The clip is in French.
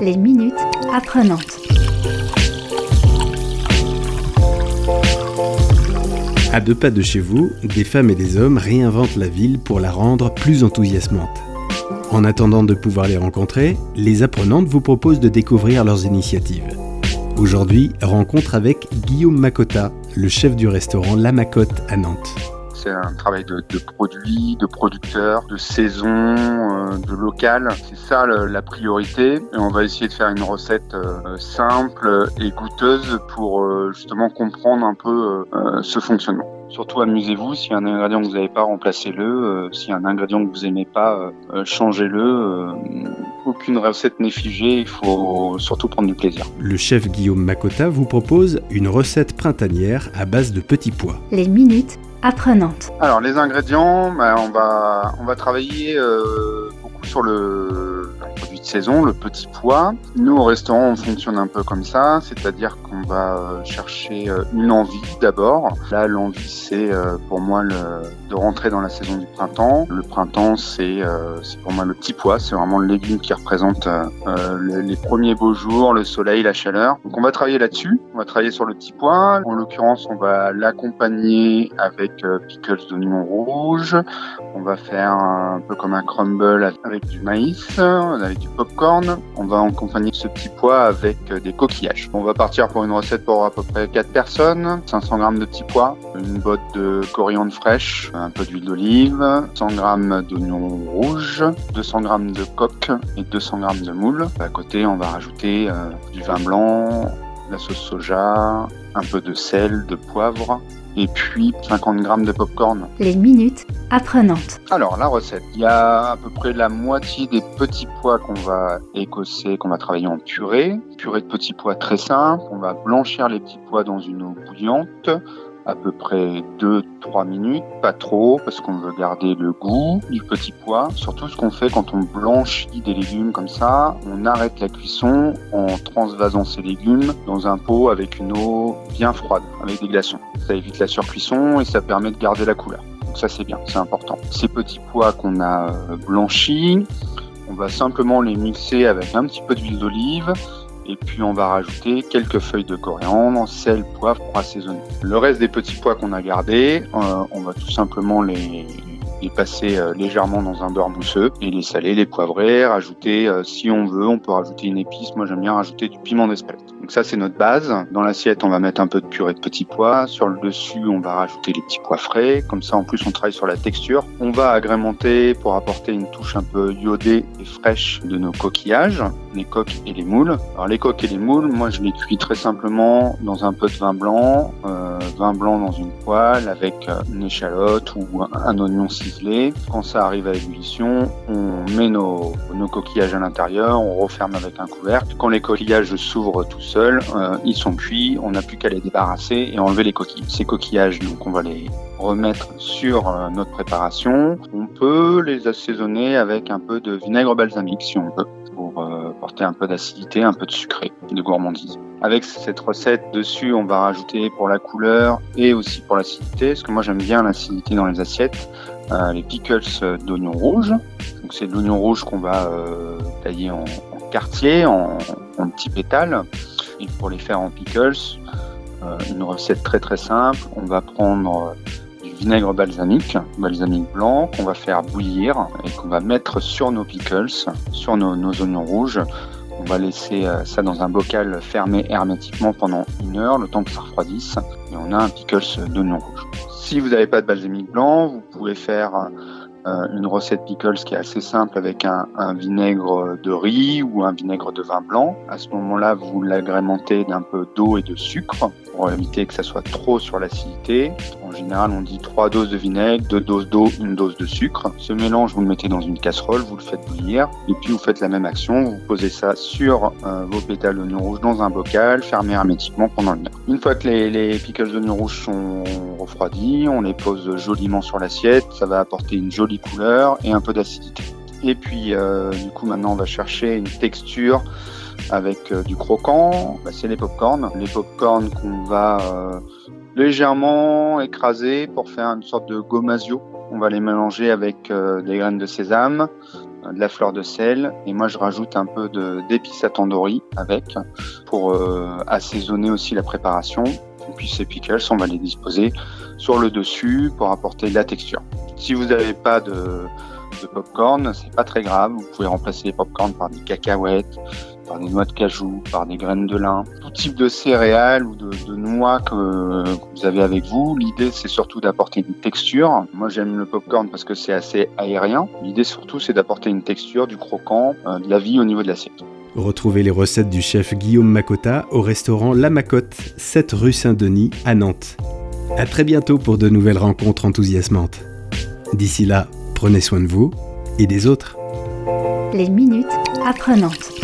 Les minutes apprenantes. À deux pas de chez vous, des femmes et des hommes réinventent la ville pour la rendre plus enthousiasmante. En attendant de pouvoir les rencontrer, les apprenantes vous proposent de découvrir leurs initiatives. Aujourd'hui, rencontre avec Guillaume Makota, le chef du restaurant La Macotte à Nantes. C'est un travail de, de produit, de producteur, de saison, euh, de local. C'est ça le- la priorité. Et on va essayer de faire une recette euh, simple et goûteuse pour euh, justement comprendre un peu euh, ce fonctionnement. Surtout amusez-vous, s'il y a un ingrédient que vous n'avez pas, remplacez-le. Euh, s'il y a un ingrédient que vous aimez pas, changez-le. Euh, aucune recette n'est figée, il faut surtout prendre du plaisir. Le chef Guillaume Makota vous propose une recette printanière à base de petits pois. Les minutes apprenantes. Alors les ingrédients, bah, on va on va travailler euh, beaucoup sur le, de saison, le petit pois. Nous au restaurant, on fonctionne un peu comme ça, c'est-à-dire qu'on va euh, chercher euh, une envie d'abord. Là, l'envie c'est euh, pour moi le, de rentrer dans la saison du printemps. Le printemps, c'est pour moi le petit pois, c'est vraiment le légume qui représente le- les premiers beaux jours, le soleil, la chaleur. Donc on va travailler là-dessus. On va travailler sur le petit pois. En l'occurrence, on va l'accompagner avec pickles d'oignons rouges. On va faire un peu comme un crumble avec du maïs, avec du On va accompagner ce petit pois avec euh, des coquillages. On va partir pour une recette pour à peu près 4 personnes. 500 grammes de petits pois, une botte de coriandre fraîche, un peu d'huile d'olive, 100 grammes d'oignons rouges, 200 grammes de coque et 200 grammes de moule. À côté, on va rajouter euh, du vin blanc, la sauce soja, un peu de sel, de poivre et puis 50 grammes de popcorn. Les minutes apprenantes. Alors la recette, il y a à peu près la moitié des petits pois qu'on va écosser, qu'on va travailler en purée. Purée de petits pois très simple. On va blanchir les petits pois dans une eau bouillante à peu près 2-3 minutes, pas trop parce qu'on veut garder le goût du petit pois. Surtout ce qu'on fait quand on blanchit des légumes comme ça, on arrête la cuisson en transvasant ces légumes dans un pot avec une eau bien froide, avec des glaçons. Ça évite la surcuisson et ça permet de garder la couleur. Donc ça c'est bien, c'est important. Ces petits pois qu'on a euh, blanchis, on va simplement les mixer avec un petit peu d'huile d'olive et puis on va rajouter quelques feuilles de coriandre, sel, poivre pour assaisonner. Le reste des petits pois qu'on a gardés, euh, on va tout simplement les les passer euh, légèrement dans un beurre mousseux et les saler, les poivrer, rajouter euh, si on veut, on peut rajouter une épice. Moi j'aime bien rajouter du piment d'Espelette. Donc ça c'est notre base. Dans l'assiette on va mettre un peu de purée de petits pois. Sur le dessus on va rajouter les petits pois frais. Comme ça en plus on travaille sur la texture. On va agrémenter pour apporter une touche un peu iodée et fraîche de nos coquillages, les coques et les moules. Alors les coques et les moules, moi je les cuis très simplement dans un peu de vin blanc, euh, vin blanc dans une poêle avec euh, une échalote ou un, oignon Quand ça arrive à ébullition, on met nos, coquillages à l'intérieur, on referme avec un couvercle. Quand les coquillages s'ouvrent tout seuls, euh, ils sont cuits, on n'a plus qu'à les débarrasser et enlever les coquilles. Ces coquillages, donc on va les remettre sur euh, notre préparation. On peut les assaisonner avec un peu de vinaigre balsamique si on veut pour euh, porter un peu d'acidité, un peu de sucré, de gourmandise. Avec cette recette dessus, on va rajouter pour la couleur et aussi pour l'acidité, parce que moi j'aime bien l'acidité dans les assiettes, les pickles d'oignon rouge. Donc c'est de l'oignon rouge qu'on va euh, tailler en, quartier, en, en petits pétales. Et pour les faire en pickles, euh, une recette très très simple, on va prendre euh, du vinaigre balsamique, balsamique blanc, qu'on va faire bouillir et qu'on va mettre sur nos pickles, sur nos oignons rouges. On va laisser euh, ça dans un bocal fermé hermétiquement pendant une heure, le temps que ça refroidisse. Et on a un pickles d'oignon rouge. Si vous n'avez pas de balsamique blanc, vous pouvez faire euh, une recette pickles qui est assez simple avec un, un vinaigre de riz ou un vinaigre de vin blanc. À ce moment-là, vous l'agrémentez d'un peu d'eau et de sucre pour éviter que ça soit trop sur l'acidité. En général, on dit 3 doses de vinaigre, 2 doses d'eau, une dose de sucre. Ce mélange, vous le mettez dans une casserole, vous le faites bouillir et puis vous faites la même action. Vous posez ça sur euh, vos pétales d'oignon rouge dans un bocal, fermé hermétiquement pendant une heure. Une fois que les, les pickles d'oignon rouge sont refroidis, on les pose joliment sur l'assiette. Ça va apporter une jolie couleur et un peu d'acidité. Et puis, euh, du coup, maintenant, on va chercher une texture avec euh, du croquant. Bah, c'est les popcorn. Les popcorn qu'on va euh, légèrement écraser pour faire une sorte de gommasio. On va les mélanger avec euh, des graines de sésame, de la fleur de sel et moi je rajoute un peu d'épices à tandoori avec pour assaisonner aussi la préparation. Et puis ces pickles, on va les disposer sur le dessus pour apporter de la texture. Si vous n'avez pas de, de popcorn, c'est pas très grave. Vous pouvez remplacer les popcorn par des cacahuètes, par des noix de cajou, par des graines de lin, tout type de céréales ou de, noix que, vous avez avec vous. L'idée, c'est surtout d'apporter une texture. Moi, j'aime le popcorn parce que c'est assez aérien. L'idée, surtout, c'est d'apporter une texture, du croquant, euh, de la vie au niveau de l'assiette. Retrouvez les recettes du chef Guillaume Macota au restaurant La Macotte, 7 rue Saint-Denis à Nantes. À très bientôt pour de nouvelles rencontres enthousiasmantes. D'ici là, prenez soin de vous et des autres. Les minutes apprenantes.